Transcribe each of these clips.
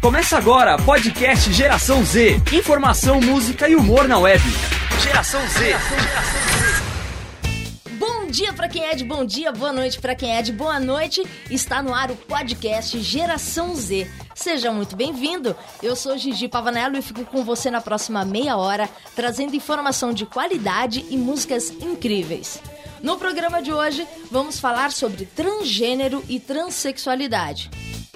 Começa agora, podcast Geração Z. Informação, música e humor na web. Geração Z. Bom dia para quem é de bom dia, boa noite para quem é de boa noite. Está no ar o podcast Geração Z. Seja muito bem-vindo. Eu sou Gigi Pavanello e fico com você na próxima meia hora, trazendo informação de qualidade e músicas incríveis. No programa de hoje, vamos falar sobre transgênero e transexualidade.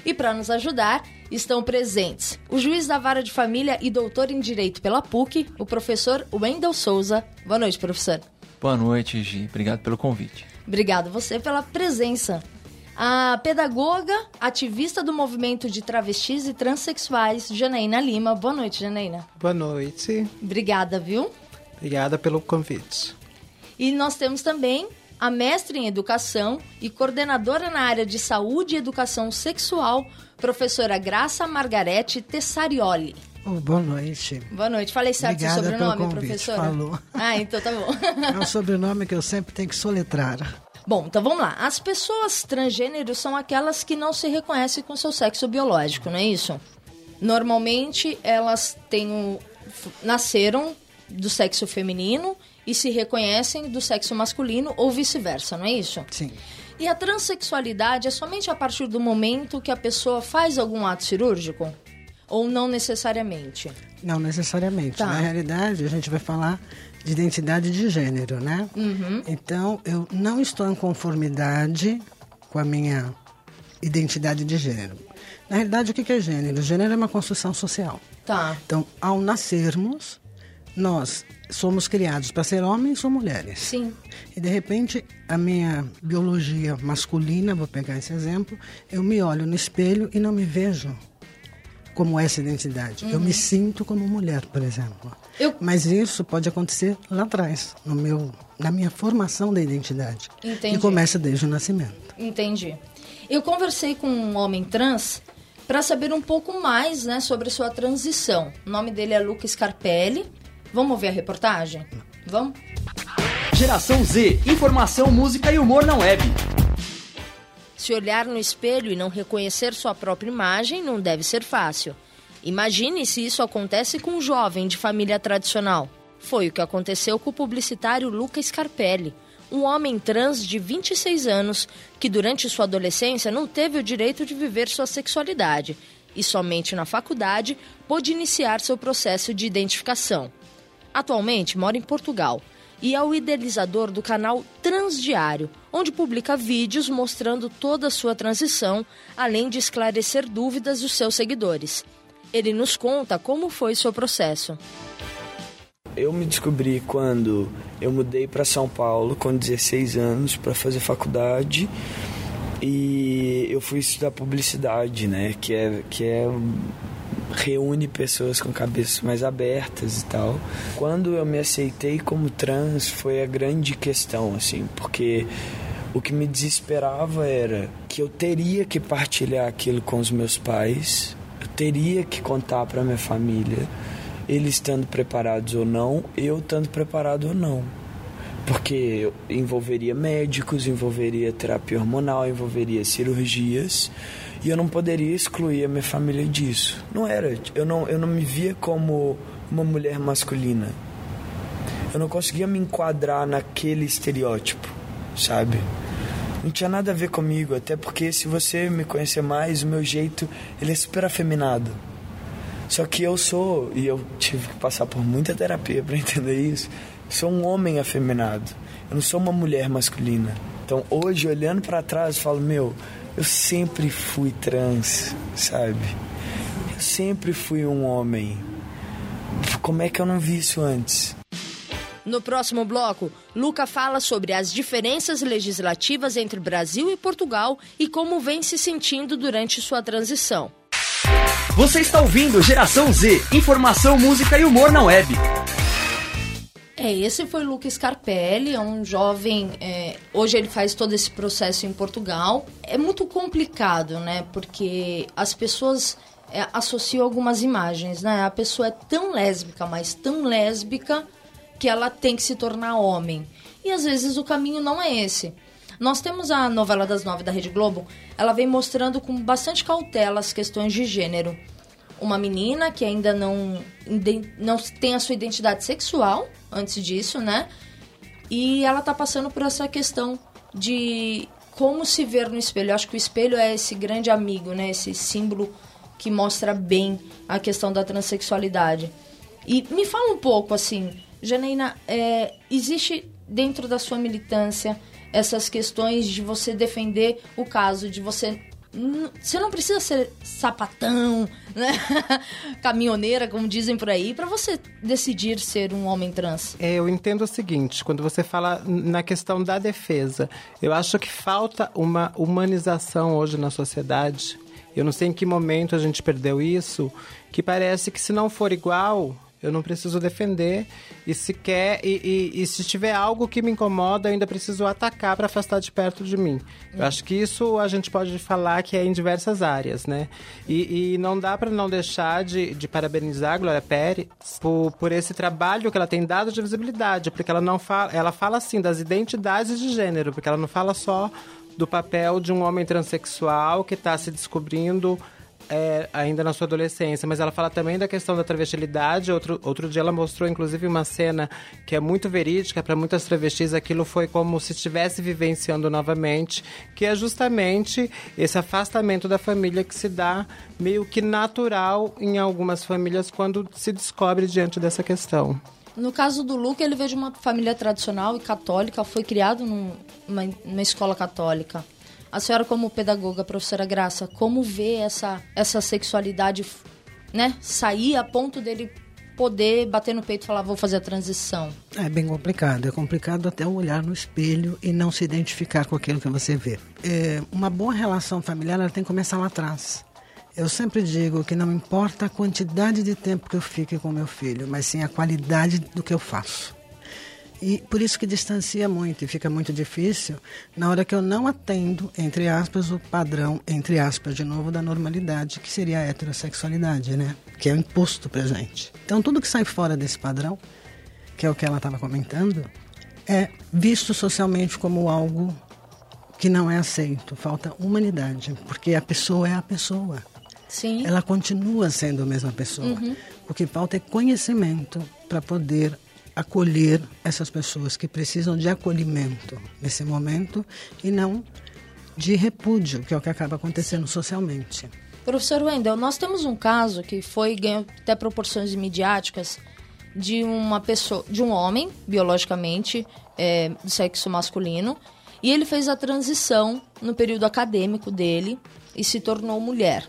E para nos ajudar, estão presentes o juiz da vara de família e doutor em direito pela PUC, o professor Wendel Souza. Boa noite, professor. Boa noite, Gi. Obrigado pelo convite. Obrigado você pela presença. A pedagoga, ativista do movimento de travestis e transexuais, Janaína Lima. Boa noite, Janaína. Boa noite. Obrigada, viu? Obrigada pelo convite. E nós temos também a mestre em educação e coordenadora na área de saúde e educação sexual, professora Graça Margarete Tessarioli. Oh, boa noite. Boa noite. Falei certo Obrigada seu sobrenome, convite. professora? Falou. Ah, então tá bom. É um sobrenome que eu sempre tenho que soletrar. Bom, então vamos lá. As pessoas transgênero são aquelas que não se reconhecem com seu sexo biológico, não é isso? Normalmente elas têm um, nasceram do sexo feminino e se reconhecem do sexo masculino ou vice-versa, não é isso? Sim. E a transexualidade é somente a partir do momento que a pessoa faz algum ato cirúrgico? Ou não necessariamente? Não necessariamente. Tá. Na realidade, a gente vai falar de identidade de gênero, né? Uhum. Então, eu não estou em conformidade com a minha identidade de gênero. Na realidade, o que que é gênero? Gênero é uma construção social. Tá. Então, ao nascermos, nós somos criados para ser homens ou mulheres. Sim. E de repente, a minha biologia masculina, vou pegar esse exemplo, eu me olho no espelho e não me vejo como essa identidade. Eu me sinto como mulher, por exemplo. Eu- Mas isso pode acontecer lá atrás, no meu, na minha formação da identidade. Entendi. Que começa desde o nascimento. Entendi. Eu conversei com um homem trans para saber um pouco mais né, sobre sua transição. O nome dele é Luca Scarpelli. Vamos ver a reportagem? Vamos? Geração Z. Informação, música e humor na web. Se olhar no espelho e não reconhecer sua própria imagem não deve ser fácil. Imagine se isso acontece com um jovem de família tradicional. Foi o que aconteceu com o publicitário Luca Scarpelli, um homem trans de 26 anos que durante sua adolescência não teve o direito de viver sua sexualidade e somente na faculdade pôde iniciar seu processo de identificação. Atualmente mora em Portugal e é o idealizador do canal Transdiário, onde publica vídeos mostrando toda a sua transição, além de esclarecer dúvidas dos seus seguidores. Ele nos conta como foi seu processo. Eu me descobri quando eu mudei para São Paulo com 16 anos para fazer faculdade e eu fui estudar publicidade, né, que é que é reúne pessoas com cabeças mais abertas e tal. Quando eu me aceitei como trans foi a grande questão assim, porque o que me desesperava era que eu teria que partilhar aquilo com os meus pais, eu teria que contar para minha família, eles estando preparados ou não, eu estando preparado ou não. Porque envolveria médicos, envolveria terapia hormonal, envolveria cirurgias, e eu não poderia excluir a minha família disso. Não era, eu não, eu não me via como uma mulher masculina. Eu não conseguia me enquadrar naquele estereótipo, sabe? Não tinha nada a ver comigo, até porque se você me conhecer mais, o meu jeito, ele é super afeminado. Só que eu sou, e eu tive que passar por muita terapia para entender isso, sou um homem afeminado. Eu não sou uma mulher masculina. Então hoje, olhando para trás, eu falo, meu, eu sempre fui trans, sabe? Eu sempre fui um homem. Como é que eu não vi isso antes? No próximo bloco, Luca fala sobre as diferenças legislativas entre Brasil e Portugal e como vem se sentindo durante sua transição. Você está ouvindo Geração Z. Informação, música e humor na web. É, esse foi Luca Scarpelli, é um jovem. é, hoje ele faz todo esse processo em Portugal. É muito complicado, né? Porque as pessoas é, associam algumas imagens, né? A pessoa é tão lésbica, mas tão lésbica que ela tem que se tornar homem. E às vezes o caminho não é esse. Nós temos a novela das nove da Rede Globo, ela vem mostrando com bastante cautela as questões de gênero. Uma menina que ainda não, não tem a sua identidade sexual antes disso, né? E ela tá passando por essa questão de como se ver no espelho. Eu acho que o espelho é esse grande amigo, né? Esse símbolo que mostra bem a questão da transexualidade. E me fala um pouco, assim, Janaína, é, existe dentro da sua militância essas questões de você defender o caso, de você você não precisa ser sapatão, né? caminhoneira, como dizem por aí, para você decidir ser um homem trans. É, eu entendo o seguinte, quando você fala na questão da defesa, eu acho que falta uma humanização hoje na sociedade. Eu não sei em que momento a gente perdeu isso, que parece que se não for igual, eu não preciso defender. E se quer, e, e, e, se tiver algo que me incomoda, eu ainda preciso atacar para afastar de perto de mim. Eu acho que isso a gente pode falar que é em diversas áreas, né? E, e não dá para não deixar de, de parabenizar a Glória Pérez por, por esse trabalho que ela tem dado de visibilidade, porque ela não fala, ela fala assim das identidades de gênero, porque ela não fala só do papel de um homem transexual que está se descobrindo é, ainda na sua adolescência, mas ela fala também da questão da travestilidade. Outro, outro dia ela mostrou, inclusive, uma cena que é muito verídica para muitas travestis. Aquilo foi como se estivesse vivenciando novamente, que é justamente esse afastamento da família que se dá meio que natural em algumas famílias quando se descobre diante dessa questão. No caso do Luca, ele veio de uma família tradicional e católica, foi criado numa, numa escola católica. A senhora, como pedagoga, professora Graça, como vê essa, essa sexualidade né, sair a ponto dele poder bater no peito e falar, vou fazer a transição? É bem complicado. É complicado até olhar no espelho e não se identificar com aquilo que você vê. É, uma boa relação familiar ela tem que começar lá atrás. Eu sempre digo que não importa a quantidade de tempo que eu fique com meu filho, mas sim a qualidade do que eu faço. E por isso que distancia muito e fica muito difícil na hora que eu não atendo, entre aspas, o padrão, entre aspas, de novo, da normalidade, que seria a heterossexualidade, né? Que é imposto pra gente. Então tudo que sai fora desse padrão, que é o que ela estava comentando, é visto socialmente como algo que não é aceito. Falta humanidade, porque a pessoa é a pessoa. Sim. Ela continua sendo a mesma pessoa. Uhum. O que falta é conhecimento para poder acolher essas pessoas que precisam de acolhimento nesse momento e não de repúdio, que é o que acaba acontecendo socialmente. Professor Wendel, nós temos um caso que foi ganhou até proporções midiáticas de uma pessoa, de um homem biologicamente é, do sexo masculino e ele fez a transição no período acadêmico dele e se tornou mulher.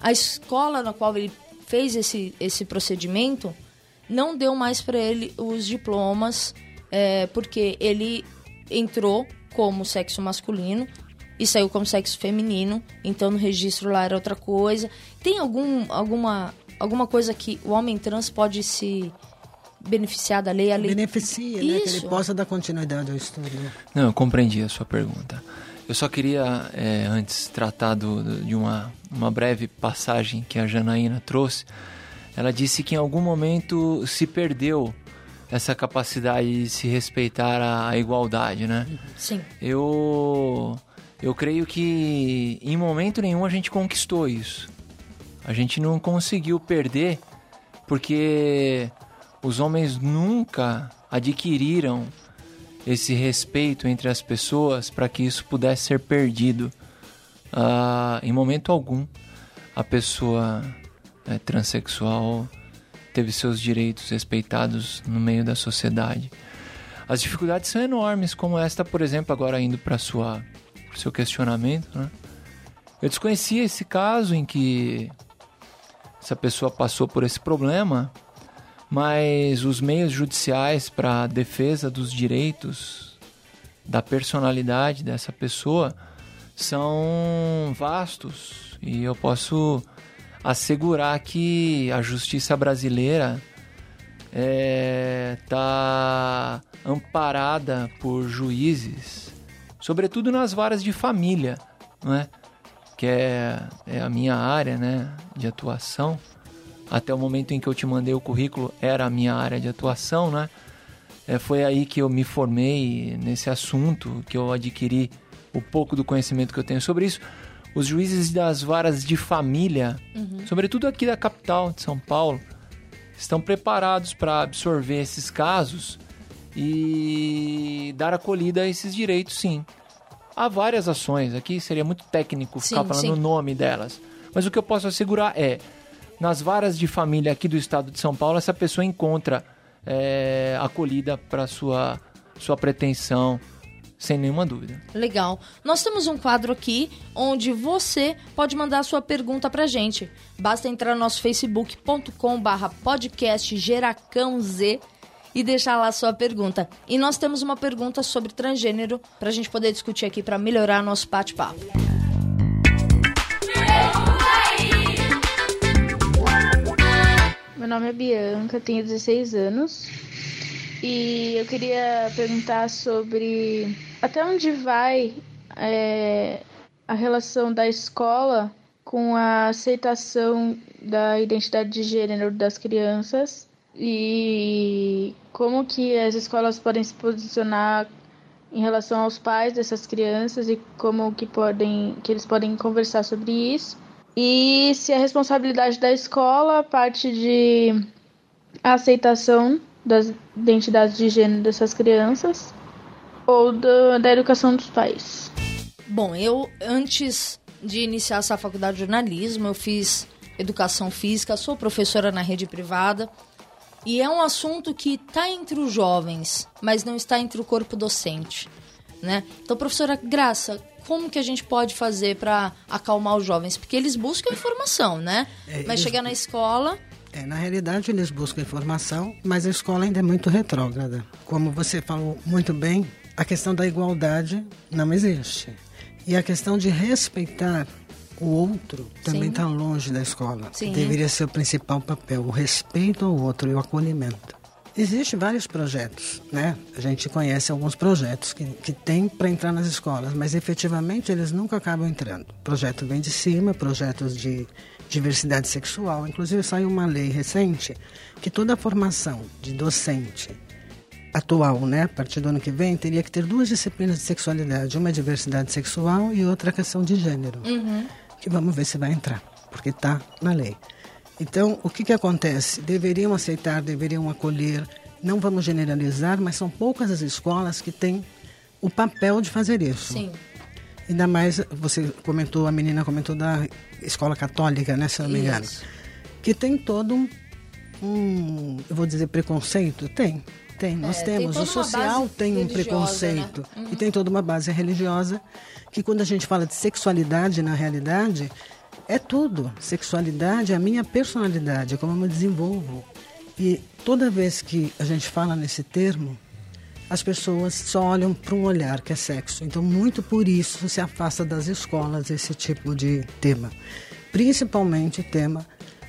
A escola na qual ele fez esse, esse procedimento não deu mais para ele os diplomas, é, porque ele entrou como sexo masculino e saiu como sexo feminino, então no registro lá era outra coisa. Tem algum, alguma, alguma coisa que o homem trans pode se beneficiar da lei? A lei... Beneficia, né? Que ele possa dar continuidade ao estudo. Não, eu compreendi a sua pergunta. Eu só queria, é, antes, tratar do, do, de uma, uma breve passagem que a Janaína trouxe ela disse que em algum momento se perdeu essa capacidade de se respeitar a, a igualdade, né? Sim. Eu eu creio que em momento nenhum a gente conquistou isso. A gente não conseguiu perder porque os homens nunca adquiriram esse respeito entre as pessoas para que isso pudesse ser perdido. Uh, em momento algum, a pessoa é, transexual teve seus direitos respeitados no meio da sociedade. As dificuldades são enormes, como esta, por exemplo, agora indo para sua seu questionamento, né? Eu desconhecia esse caso em que essa pessoa passou por esse problema, mas os meios judiciais para defesa dos direitos da personalidade dessa pessoa são vastos e eu posso assegurar que a justiça brasileira está é, amparada por juízes, sobretudo nas varas de família, não é? que é, é a minha área né, de atuação. Até o momento em que eu te mandei o currículo, era a minha área de atuação, né? É, foi aí que eu me formei nesse assunto, que eu adquiri o pouco do conhecimento que eu tenho sobre isso. Os juízes das varas de família, uhum. sobretudo aqui da capital de São Paulo, estão preparados para absorver esses casos e dar acolhida a esses direitos, sim. Há várias ações, aqui seria muito técnico ficar sim, falando o nome delas. Mas o que eu posso assegurar é, nas varas de família aqui do estado de São Paulo, essa pessoa encontra é, acolhida para sua sua pretensão, sem nenhuma dúvida. Legal. Nós temos um quadro aqui onde você pode mandar a sua pergunta pra gente. Basta entrar no nosso facebook.com barra podcast Geracão Z e deixar lá a sua pergunta. E nós temos uma pergunta sobre transgênero para a gente poder discutir aqui para melhorar nosso bate-papo. Meu nome é Bianca, tenho 16 anos e eu queria perguntar sobre até onde vai é, a relação da escola com a aceitação da identidade de gênero das crianças e como que as escolas podem se posicionar em relação aos pais dessas crianças e como que podem que eles podem conversar sobre isso. E se a responsabilidade da escola parte de aceitação das identidades de gênero dessas crianças ou do, da educação dos pais. Bom, eu antes de iniciar essa faculdade de jornalismo, eu fiz educação física, sou professora na rede privada. E é um assunto que está entre os jovens, mas não está entre o corpo docente, né? Então, professora Graça, como que a gente pode fazer para acalmar os jovens? Porque eles buscam informação, né? É, mas chegar na escola... É, na realidade, eles buscam informação, mas a escola ainda é muito retrógrada. Como você falou muito bem, a questão da igualdade não existe. E a questão de respeitar o outro também está longe da escola. Sim. Deveria ser o principal papel, o respeito ao outro e o acolhimento. Existem vários projetos, né? A gente conhece alguns projetos que, que tem para entrar nas escolas, mas efetivamente eles nunca acabam entrando. Projeto vem de cima, projetos de diversidade sexual. Inclusive saiu uma lei recente que toda a formação de docente atual, né, a partir do ano que vem, teria que ter duas disciplinas de sexualidade, uma é diversidade sexual e outra questão de gênero. Uhum. Que vamos ver se vai entrar, porque está na lei. Então, o que, que acontece? Deveriam aceitar, deveriam acolher, não vamos generalizar, mas são poucas as escolas que têm o papel de fazer isso. Sim. Ainda mais, você comentou, a menina comentou da escola católica, né, se não me engano. Que tem todo um, um, eu vou dizer preconceito? Tem. Tem, nós é, temos. Tem o social tem um preconceito né? uhum. e tem toda uma base religiosa que quando a gente fala de sexualidade na realidade é tudo. Sexualidade é a minha personalidade, é como eu me desenvolvo. E toda vez que a gente fala nesse termo, as pessoas só olham para um olhar que é sexo. Então, muito por isso se afasta das escolas esse tipo de tema. Principalmente o tema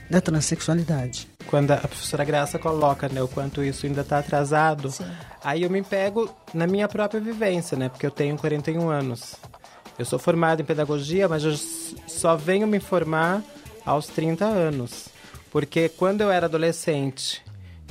da transexualidade. Quando a professora Graça coloca né, o quanto isso ainda está atrasado, Sim. aí eu me pego na minha própria vivência, né? Porque eu tenho 41 anos. Eu sou formado em pedagogia, mas eu só venho me formar aos 30 anos. Porque quando eu era adolescente,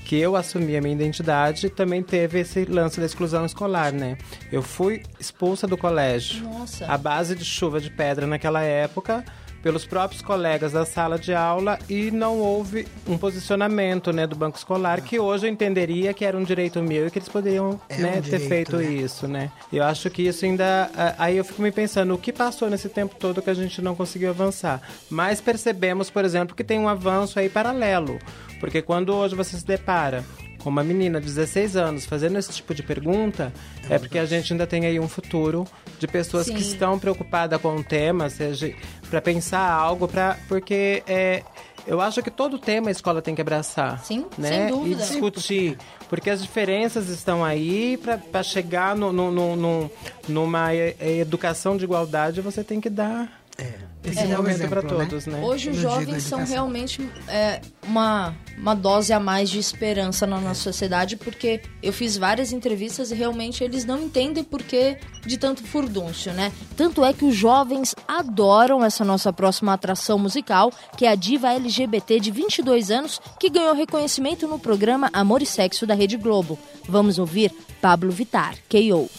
que eu assumi a minha identidade, também teve esse lance da exclusão escolar, né? Eu fui expulsa do colégio. Nossa. A base de chuva de pedra naquela época pelos próprios colegas da sala de aula e não houve um posicionamento né, do banco escolar que hoje eu entenderia que era um direito meu e que eles poderiam é né, um direito, ter feito né? isso, né? Eu acho que isso ainda... Aí eu fico me pensando, o que passou nesse tempo todo que a gente não conseguiu avançar? Mas percebemos, por exemplo, que tem um avanço aí paralelo. Porque quando hoje você se depara com uma menina de 16 anos fazendo esse tipo de pergunta, é, é porque a gente ainda tem aí um futuro de pessoas Sim. que estão preocupadas com o tema, seja para pensar algo, para porque é, eu acho que todo tema a escola tem que abraçar. Sim, né? sem dúvida. E discutir. Porque as diferenças estão aí para chegar no, no, no, no, numa educação de igualdade, você tem que dar. É. esse é, momento para todos, né? Hoje os jovens são realmente é, uma, uma dose a mais de esperança na nossa sociedade, porque eu fiz várias entrevistas e realmente eles não entendem por que de tanto furdúncio, né? Tanto é que os jovens adoram essa nossa próxima atração musical, que é a diva LGBT de 22 anos, que ganhou reconhecimento no programa Amor e Sexo da Rede Globo. Vamos ouvir Pablo Vitar, K.O.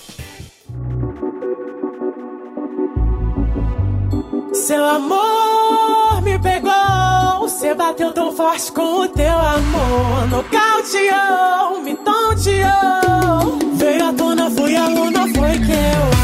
Seu amor me pegou, você bateu tão forte com o teu amor. Nocauteou, me tonteou. Veio à tona, fui aluna, foi que eu.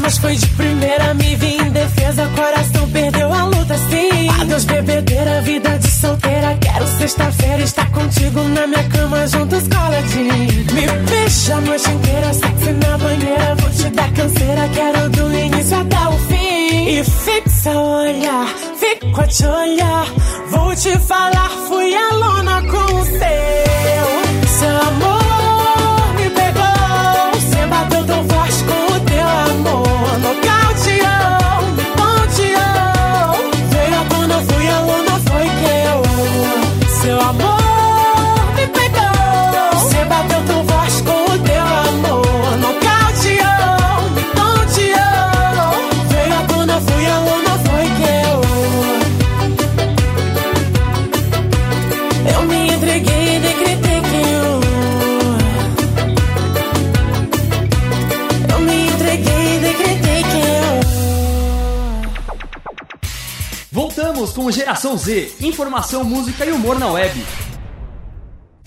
mas foi de primeira, me vi em defesa, coração perdeu a luta, sim. Adeus, bebedeira, vida de solteira, quero sexta-feira estar contigo na minha cama, juntos coladinho. Me beija a noite inteira, sexy na banheira, vou te dar canseira, quero do início até o fim. E fixa o olhar, fico a te olhar, vou te falar, fui aluna com o seu, seu amor. Geração Z, informação, música e humor na web.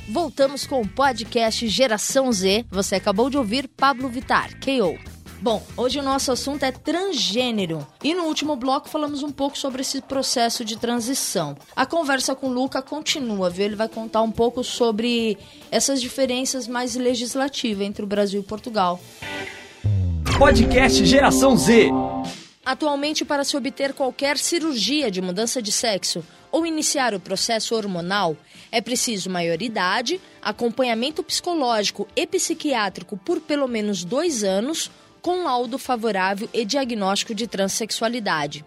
Voltamos com o podcast Geração Z. Você acabou de ouvir Pablo Vitar, KO. Bom, hoje o nosso assunto é transgênero e no último bloco falamos um pouco sobre esse processo de transição. A conversa com o Luca continua, viu? Ele vai contar um pouco sobre essas diferenças mais legislativas entre o Brasil e Portugal. Podcast Geração Z. Atualmente, para se obter qualquer cirurgia de mudança de sexo ou iniciar o processo hormonal, é preciso maioridade, acompanhamento psicológico e psiquiátrico por pelo menos dois anos, com laudo favorável e diagnóstico de transexualidade.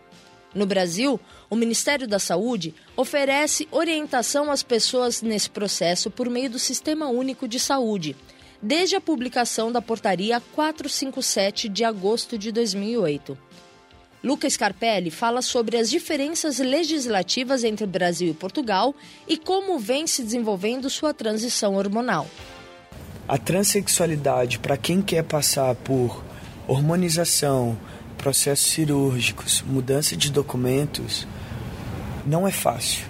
No Brasil, o Ministério da Saúde oferece orientação às pessoas nesse processo por meio do Sistema Único de Saúde, desde a publicação da Portaria 457 de agosto de 2008. Lucas Scarpelli fala sobre as diferenças legislativas entre Brasil e Portugal e como vem se desenvolvendo sua transição hormonal. A transexualidade, para quem quer passar por hormonização, processos cirúrgicos, mudança de documentos, não é fácil.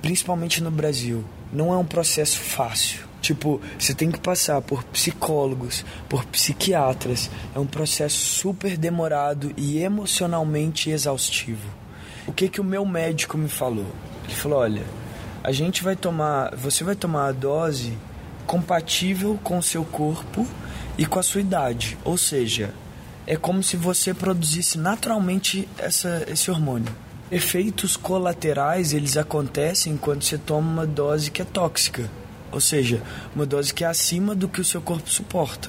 Principalmente no Brasil. Não é um processo fácil. Tipo, você tem que passar por psicólogos, por psiquiatras. É um processo super demorado e emocionalmente exaustivo. O que que o meu médico me falou? Ele falou: "Olha, a gente vai tomar, você vai tomar a dose compatível com o seu corpo e com a sua idade. Ou seja, é como se você produzisse naturalmente essa, esse hormônio. Efeitos colaterais, eles acontecem quando você toma uma dose que é tóxica ou seja, uma dose que é acima do que o seu corpo suporta.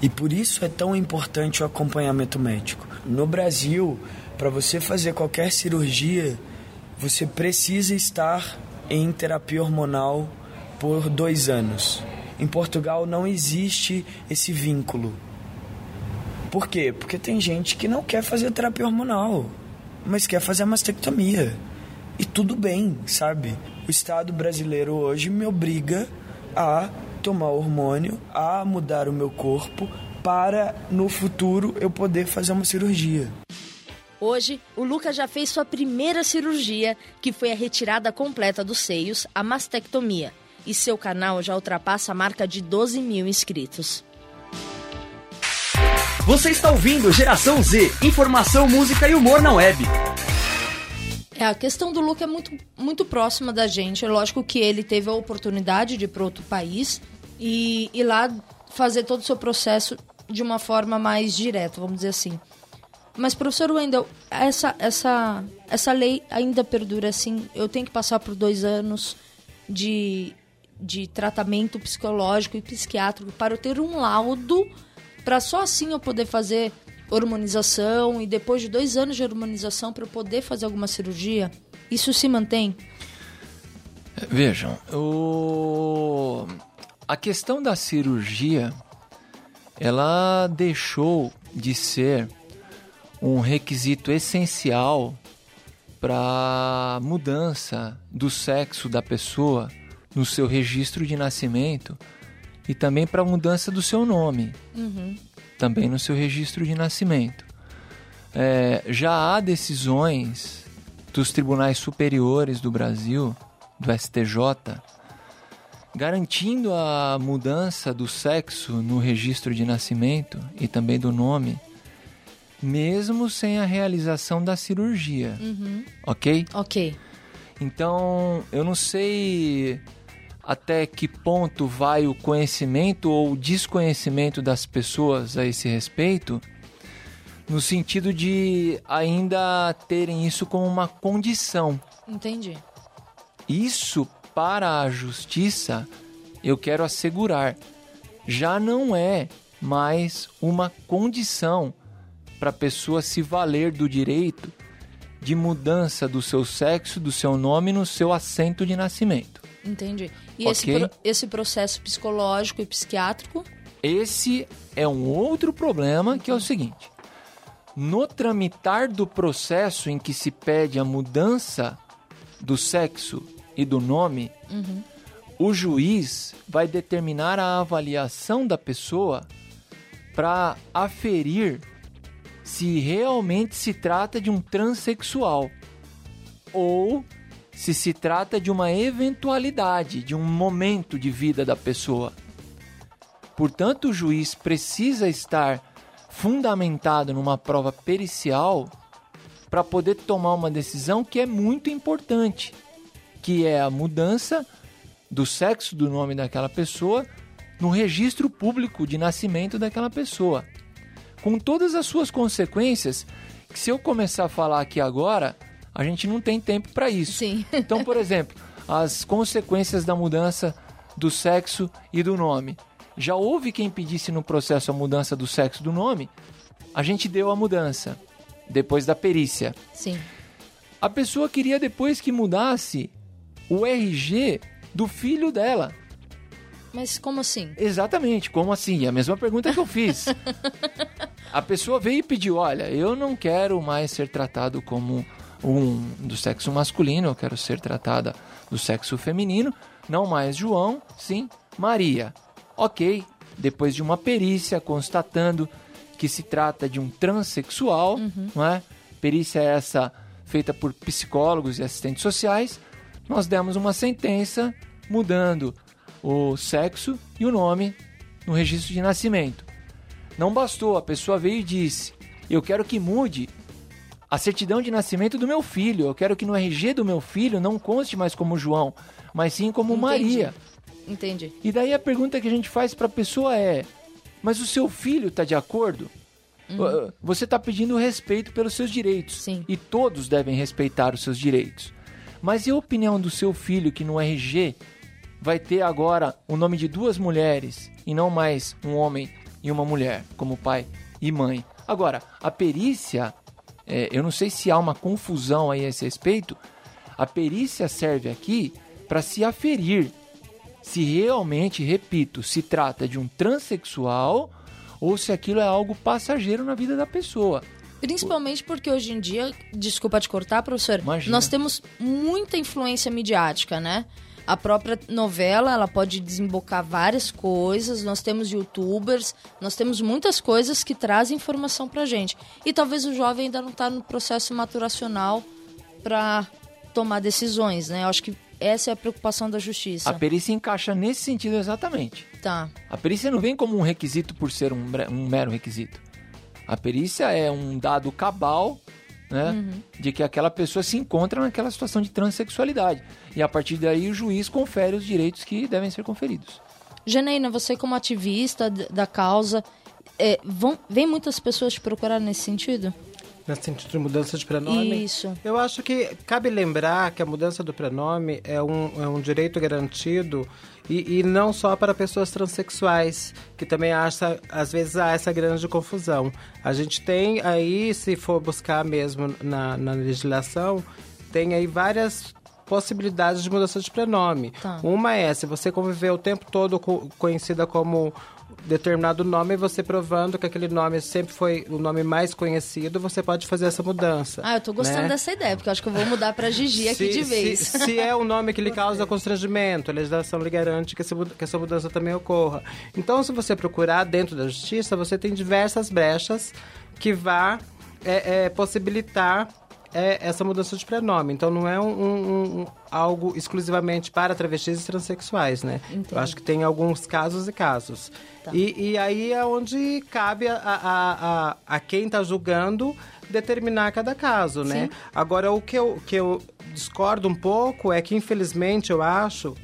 E por isso é tão importante o acompanhamento médico. No Brasil, para você fazer qualquer cirurgia, você precisa estar em terapia hormonal por dois anos. Em Portugal não existe esse vínculo. Por quê? Porque tem gente que não quer fazer terapia hormonal, mas quer fazer a mastectomia. E tudo bem, sabe? O Estado brasileiro hoje me obriga a tomar hormônio, a mudar o meu corpo para no futuro eu poder fazer uma cirurgia. Hoje, o Lucas já fez sua primeira cirurgia, que foi a retirada completa dos seios, a mastectomia. E seu canal já ultrapassa a marca de 12 mil inscritos. Você está ouvindo Geração Z Informação, música e humor na web. É, a questão do Luca é muito, muito próxima da gente. É lógico que ele teve a oportunidade de ir para outro país e ir lá fazer todo o seu processo de uma forma mais direta, vamos dizer assim. Mas, professor Wendel, essa, essa, essa lei ainda perdura assim? Eu tenho que passar por dois anos de, de tratamento psicológico e psiquiátrico para eu ter um laudo para só assim eu poder fazer hormonização e depois de dois anos de hormonização para eu poder fazer alguma cirurgia? Isso se mantém? Vejam, o... a questão da cirurgia, ela deixou de ser um requisito essencial para mudança do sexo da pessoa no seu registro de nascimento e também para mudança do seu nome, Uhum. Também no seu registro de nascimento. É, já há decisões dos tribunais superiores do Brasil, do STJ, garantindo a mudança do sexo no registro de nascimento e também do nome, mesmo sem a realização da cirurgia, Uhum. ok? Ok. Então, eu não sei até que ponto vai o conhecimento ou o desconhecimento das pessoas a esse respeito, no sentido de ainda terem isso como uma condição. Entendi. Isso para a justiça, eu quero assegurar, já não é mais uma condição para a pessoa se valer do direito de mudança do seu sexo, do seu nome no seu assento de nascimento. Entendi. E Ok. esse, pro- esse processo psicológico e psiquiátrico? Esse é um outro problema que é o seguinte: no tramitar do processo em que se pede a mudança do sexo e do nome, Uhum. o juiz vai determinar a avaliação da pessoa para aferir se realmente se trata de um transexual ou se se trata de uma eventualidade, de um momento de vida da pessoa. Portanto, o juiz precisa estar fundamentado numa prova pericial para poder tomar uma decisão que é muito importante, que é a mudança do sexo do nome daquela pessoa no registro público de nascimento daquela pessoa. Com todas as suas consequências, que se eu começar a falar aqui agora, a gente não tem tempo para isso. Sim. Então, por exemplo, as consequências da mudança do sexo e do nome. Já houve quem pedisse no processo a mudança do sexo do nome, a gente deu a mudança depois da perícia. Sim. A pessoa queria depois que mudasse o RG do filho dela. Mas como assim? Exatamente, como assim? É a mesma pergunta que eu fiz. a pessoa veio e pediu: olha, eu não quero mais ser tratado como um do sexo masculino, eu quero ser tratada do sexo feminino, não mais João, sim Maria. Ok, depois de uma perícia constatando que se trata de um transexual, não é? Perícia essa feita por psicólogos e assistentes sociais, nós demos uma sentença mudando o sexo e o nome no registro de nascimento. Não bastou, a pessoa veio e disse: Eu quero que mude a certidão de nascimento do meu filho. Eu quero que no RG do meu filho não conste mais como João, mas sim como Entendi. Maria. Entendi. E daí a pergunta que a gente faz para a pessoa é: Mas o seu filho está de acordo? Uh, Você está pedindo respeito pelos seus direitos. Sim. E todos devem respeitar os seus direitos. Mas e a opinião do seu filho que no RG vai ter agora o nome de duas mulheres e não mais um homem e uma mulher, como pai e mãe? Agora, a perícia, é, eu não sei se há uma confusão aí a esse respeito, a perícia serve aqui para se aferir se realmente, repito, se trata de um transexual ou se aquilo é algo passageiro na vida da pessoa. Principalmente porque hoje em dia, desculpa te cortar, professor, Imagina. nós temos muita influência midiática, né? A própria novela, ela pode desembocar várias coisas, nós temos youtubers, nós temos muitas coisas que trazem informação pra gente. E talvez o jovem ainda não tá no processo maturacional para tomar decisões, né? Eu acho que essa é a preocupação da justiça. A perícia encaixa nesse sentido exatamente. Tá. A perícia não vem como um requisito por ser um, um mero requisito. A perícia é um dado cabal né, de que aquela pessoa se encontra naquela situação de transexualidade. E a partir daí o juiz confere os direitos que devem ser conferidos. Janaína, você como ativista da causa, é, vão, vem muitas pessoas te procurar nesse sentido? Nesse sentido de mudança de pronome. Isso. Eu acho que cabe lembrar que a mudança do pronome é um, é um direito garantido e, e não só para pessoas transexuais, que também acha, às vezes há essa grande confusão. A gente tem aí, se for buscar mesmo na, na legislação, tem aí várias possibilidades de mudança de pronome. Tá. Uma é, se você conviver o tempo todo co- conhecida como determinado nome, você provando que aquele nome sempre foi o nome mais conhecido, você pode fazer essa mudança. Ah, eu tô gostando né? dessa ideia, porque eu acho que eu vou mudar pra Gigi aqui Se- de vez. Se, se é um nome que lhe causa constrangimento, a legislação lhe garante que essa, mud- que essa mudança também ocorra. Então, se você procurar dentro da justiça, você tem diversas brechas que vá é, é, possibilitar é, essa mudança de prenome. Então, não é um, um- um- algo exclusivamente para travestis e transexuais, né? Eu acho que tem alguns casos e casos. Tá. E, e aí é onde cabe a, a, a, a quem está julgando determinar cada caso, né? Agora, o que eu, que eu discordo um pouco é que, infelizmente, eu acho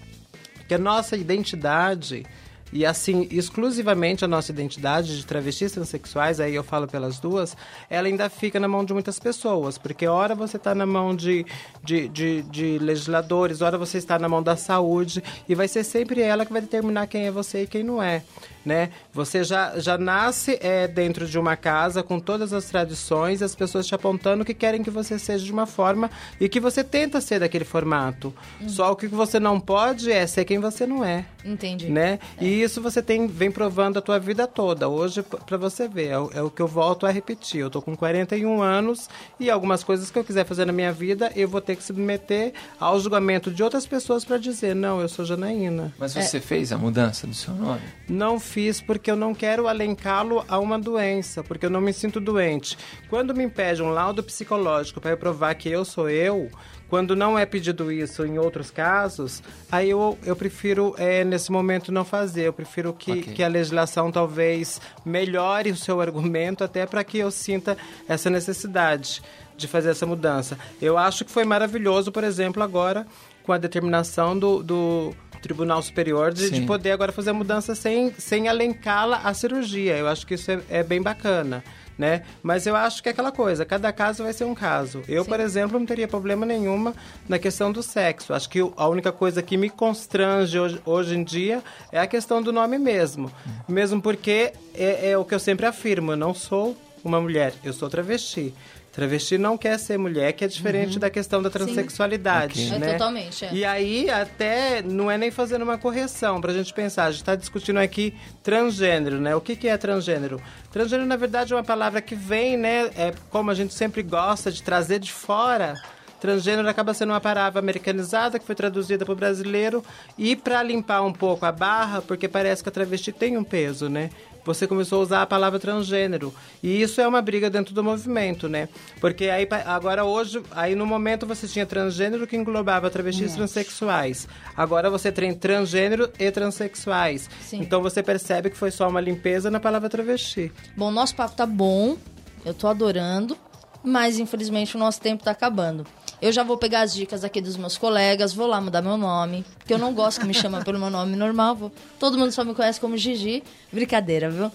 que a nossa identidade, e assim, exclusivamente a nossa identidade de travestis transexuais, aí eu falo pelas duas, ela ainda fica na mão de muitas pessoas, porque ora você está na mão de, de, de, de legisladores, ora você está na mão da saúde, e vai ser sempre ela que vai determinar quem é você e quem não é. Né? Você já, já nasce é, dentro de uma casa com todas as tradições, as pessoas te apontando que querem que você seja de uma forma e que você tenta ser daquele formato. Só o que você não pode é ser quem você não é Entendi. né? E isso você tem vem provando a tua vida toda. Hoje, para você ver, é, o- é o que eu volto a repetir. Eu tô com 41 anos e algumas coisas que eu quiser fazer na minha vida, eu vou ter que submeter ao julgamento de outras pessoas para dizer, não, eu sou Janaína. Mas você fez a mudança do seu nome? Não fiz porque eu não quero alencá-lo a uma doença, porque eu não me sinto doente. Quando me impede um laudo psicológico para eu provar que eu sou eu, quando não é pedido isso em outros casos, aí eu, eu prefiro, é, nesse momento, não fazer. Eu prefiro que, Ok. que a legislação talvez melhore o seu argumento até para que eu sinta essa necessidade de fazer essa mudança. Eu acho que foi maravilhoso, por exemplo, agora com a determinação do, do Tribunal Superior de, de Sim. poder agora fazer a mudança sem, sem alencá-la à cirurgia. Eu acho que isso é, é bem bacana. Né? Mas eu acho que é aquela coisa, cada caso vai ser um caso. Eu, por exemplo, não teria problema nenhuma na questão do sexo. Acho que a única coisa que me constrange hoje, hoje em dia é a questão do nome mesmo. Mesmo porque é, é o que eu sempre afirmo, eu não sou uma mulher, eu sou travesti. Travesti não quer ser mulher, que é diferente da questão da transexualidade. É né? totalmente, é. E aí, até, não é nem fazendo uma correção pra gente pensar. A gente está discutindo aqui transgênero, né? O que, que é transgênero? Transgênero, na verdade, é uma palavra que vem, né? É como a gente sempre gosta de trazer de fora. Transgênero acaba sendo uma palavra americanizada que foi traduzida para o brasileiro e para limpar um pouco a barra, porque parece que a travesti tem um peso, né? Você começou a usar a palavra transgênero. E isso é uma briga dentro do movimento, né? Porque aí agora hoje, aí no momento você tinha transgênero que englobava travestis transexuais. Agora você tem transgênero e transexuais. Sim. Então você percebe que foi só uma limpeza na palavra travesti. Bom, nosso papo tá bom, eu tô adorando, mas infelizmente o nosso tempo tá acabando. Eu já vou pegar as dicas aqui dos meus colegas, vou lá mudar meu nome, porque eu não gosto que me chamem pelo meu nome normal. vou- Todo mundo só me conhece como Gigi. Brincadeira, viu?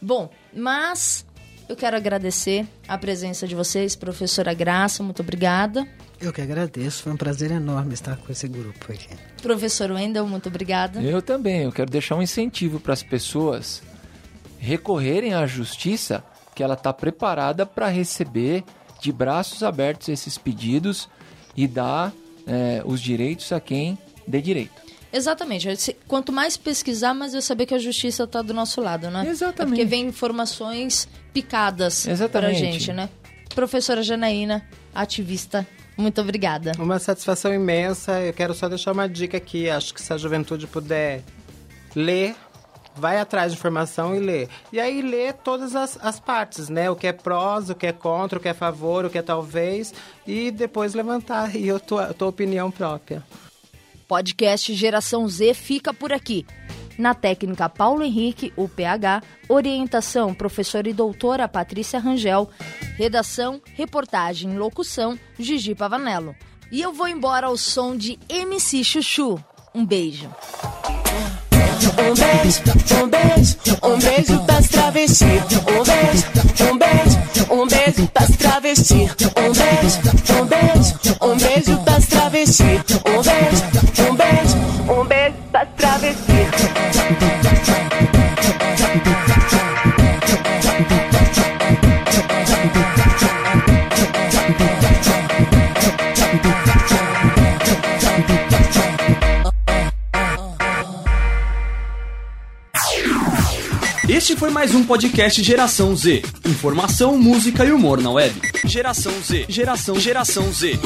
Bom, mas eu quero agradecer a presença de vocês, professora Graça, muito obrigada. Eu que agradeço, foi um prazer enorme estar com esse grupo aqui. Professor Wendel, muito obrigada. Eu também. Eu quero deixar um incentivo para as pessoas recorrerem à justiça, que ela está preparada para receber de braços abertos esses pedidos e dar eh, os direitos a quem dê direito. Exatamente. Quanto mais pesquisar, mais eu saber que a justiça está do nosso lado, né? Exatamente. É porque vem informações picadas Exatamente. pra gente, né? Professora Janaína, ativista, muito obrigada. Uma satisfação imensa. Eu quero só deixar uma dica aqui. Acho que se a juventude puder ler, vai atrás de informação e lê. E aí lê todas as, as partes, né? O que é prós, o que é contra, o que é favor, o que é talvez. E depois levantar aí a tua, a tua opinião própria. Podcast Geração Z fica por aqui. Na técnica Paulo Henrique, o PH, orientação professora e doutora Patrícia Rangel, redação, reportagem e locução Gigi Pavanello. E eu vou embora ao som de MC Chuchu. Um beijo. Um beijo, um beijo, um beijo das travestis. Um beijo, um beijo, um beijo pras travesti. Um beijo, um beijo, um beijo pras travesti. Um beijo, um beijo, um beijo pras travesti. Foi mais um podcast Geração Z. Informação, música e humor na web. Geração Z. Geração, geração Z.